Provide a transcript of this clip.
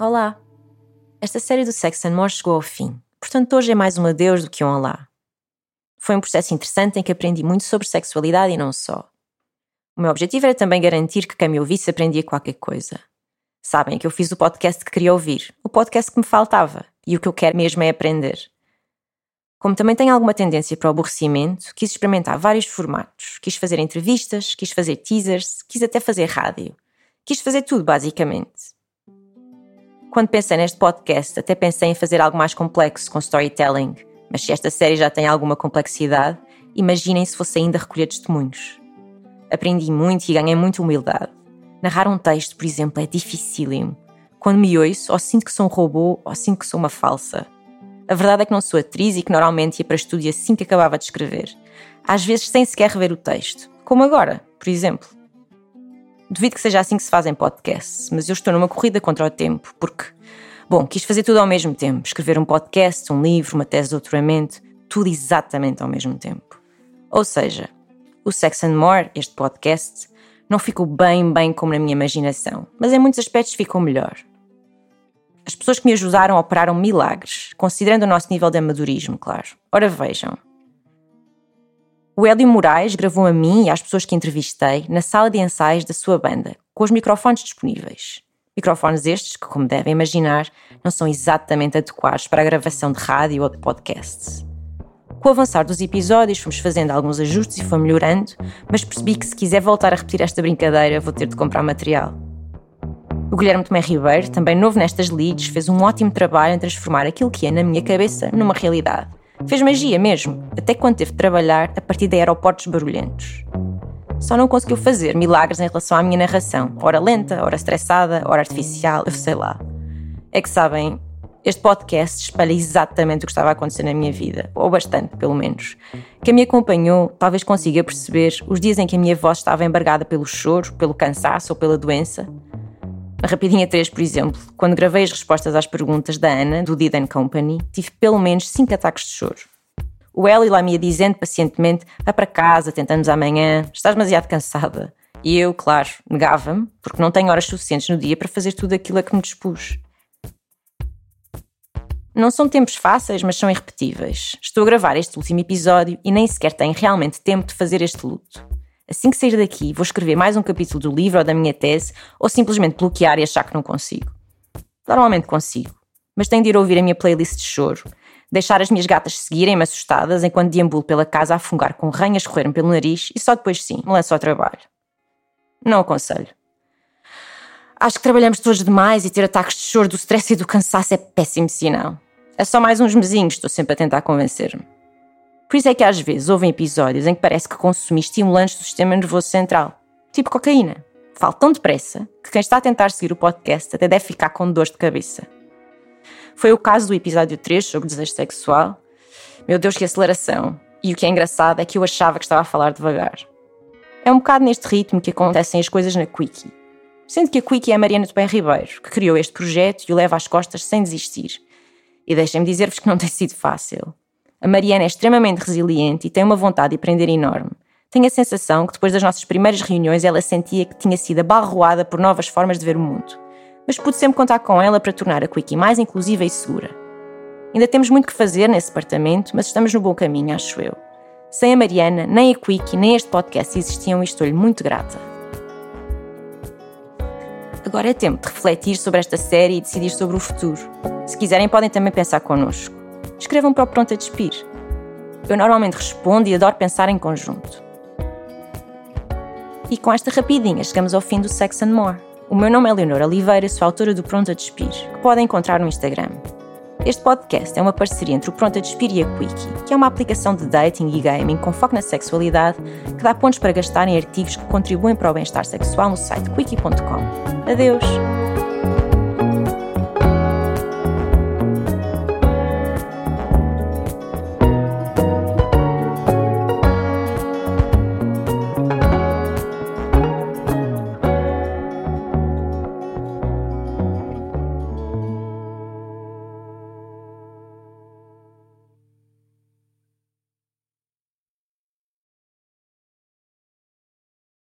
Olá! Esta série do Sex and More chegou ao fim, portanto hoje é mais um adeus do que um olá. Foi um processo interessante em que aprendi muito sobre sexualidade e não só. O meu objetivo era também garantir que quem me ouvisse aprendia qualquer coisa. Sabem que eu fiz o podcast que queria ouvir, o podcast que me faltava, e o que eu quero mesmo é aprender. Como também tenho alguma tendência para o aborrecimento, quis experimentar vários formatos. Quis fazer entrevistas, quis fazer teasers, quis até fazer rádio. Quis fazer tudo, basicamente. Quando pensei neste podcast, até pensei em fazer algo mais complexo com storytelling, mas se esta série já tem alguma complexidade, imaginem se fosse ainda recolher testemunhos. Aprendi muito e ganhei muita humildade. Narrar um texto, por exemplo, é dificílimo. Quando me ouço, ou sinto que sou um robô, ou sinto que sou uma falsa. A verdade é que não sou atriz e que normalmente ia para estúdio assim que acabava de escrever. Às vezes sem sequer rever o texto. Como agora, por exemplo. Duvido que seja assim que se fazem podcasts, mas eu estou numa corrida contra o tempo, porque, bom, quis fazer tudo ao mesmo tempo: escrever um podcast, um livro, uma tese de doutoramento, tudo exatamente ao mesmo tempo. Ou seja, o Sex and More, este podcast, não ficou bem, bem como na minha imaginação, mas em muitos aspectos ficou melhor. As pessoas que me ajudaram operaram milagres, considerando o nosso nível de amadorismo, claro. Ora vejam, o Hélio Moraes gravou a mim e às pessoas que entrevistei na sala de ensaios da sua banda, com os microfones disponíveis. Microfones estes que, como devem imaginar, não são exatamente adequados para a gravação de rádio ou de podcasts. Com o avançar dos episódios, fomos fazendo alguns ajustes e foi melhorando, mas percebi que se quiser voltar a repetir esta brincadeira, vou ter de comprar material. O Guilherme Tomé Ribeiro, também novo nestas leads, fez um ótimo trabalho em transformar aquilo que é na minha cabeça numa realidade. Fez magia mesmo, até quando teve de trabalhar a partir de aeroportos barulhentos. Só não conseguiu fazer milagres em relação à minha narração, ora lenta, ora estressada, ora artificial, eu sei lá. É que sabem, este podcast espelha exatamente o que estava a acontecer na minha vida, ou bastante, pelo menos. Quem me acompanhou talvez consiga perceber os dias em que a minha voz estava embargada pelo choro, pelo cansaço ou pela doença, na Rapidinha 3, por exemplo, quando gravei as respostas às perguntas da Ana, do Did Company, tive pelo menos 5 ataques de choro. O Eli lá me ia dizendo pacientemente: vá para casa, tentamos amanhã, estás demasiado cansada. E eu, claro, negava-me, porque não tenho horas suficientes no dia para fazer tudo aquilo a que me dispus. Não são tempos fáceis, mas são irrepetíveis. Estou a gravar este último episódio e nem sequer tenho realmente tempo de fazer este luto. Assim que sair daqui, vou escrever mais um capítulo do livro ou da minha tese, ou simplesmente bloquear e achar que não consigo. Normalmente consigo, mas tenho de ir ouvir a minha playlist de choro, deixar as minhas gatas seguirem-me assustadas enquanto deambulo pela casa a fungar com ranhas correr-me pelo nariz e só depois sim me lanço ao trabalho. Não aconselho. Acho que trabalhamos todos demais e ter ataques de choro do stress e do cansaço é péssimo sinal. É só mais uns mesinhos, estou sempre a tentar convencer-me. Por isso é que às vezes houve episódios em que parece que consumi estimulantes do sistema nervoso central, tipo cocaína. Falo tão depressa que quem está a tentar seguir o podcast até deve ficar com dores de cabeça. Foi o caso do episódio 3 sobre desejo sexual. Meu Deus, que aceleração! E o que é engraçado é que eu achava que estava a falar devagar. É um bocado neste ritmo que acontecem as coisas na Quickie. Sendo que a Quickie é a Mariana de Bem Ribeiro, que criou este projeto e o leva às costas sem desistir. E deixem-me dizer-vos que não tem sido fácil. A Mariana é extremamente resiliente e tem uma vontade de aprender enorme. Tenho a sensação que depois das nossas primeiras reuniões ela sentia que tinha sido abarroada por novas formas de ver o mundo. Mas pude sempre contar com ela para tornar a Quickie mais inclusiva e segura. Ainda temos muito que fazer nesse departamento, mas estamos no bom caminho, acho eu. Sem a Mariana, nem a Quickie, nem este podcast existiam e estou-lhe muito grata. Agora é tempo de refletir sobre esta série e decidir sobre o futuro. Se quiserem, podem também pensar connosco escrevam para o Pronto a Despir. Eu normalmente respondo e adoro pensar em conjunto. E com esta rapidinha chegamos ao fim do Sex and More. O meu nome é Leonor Oliveira, sou autora do Pronto a Despir, que podem encontrar no Instagram. Este podcast é uma parceria entre o Pronto a Despir e a Quickie, que é uma aplicação de dating e gaming com foco na sexualidade que dá pontos para gastar em artigos que contribuem para o bem-estar sexual no site quickie.com. Adeus!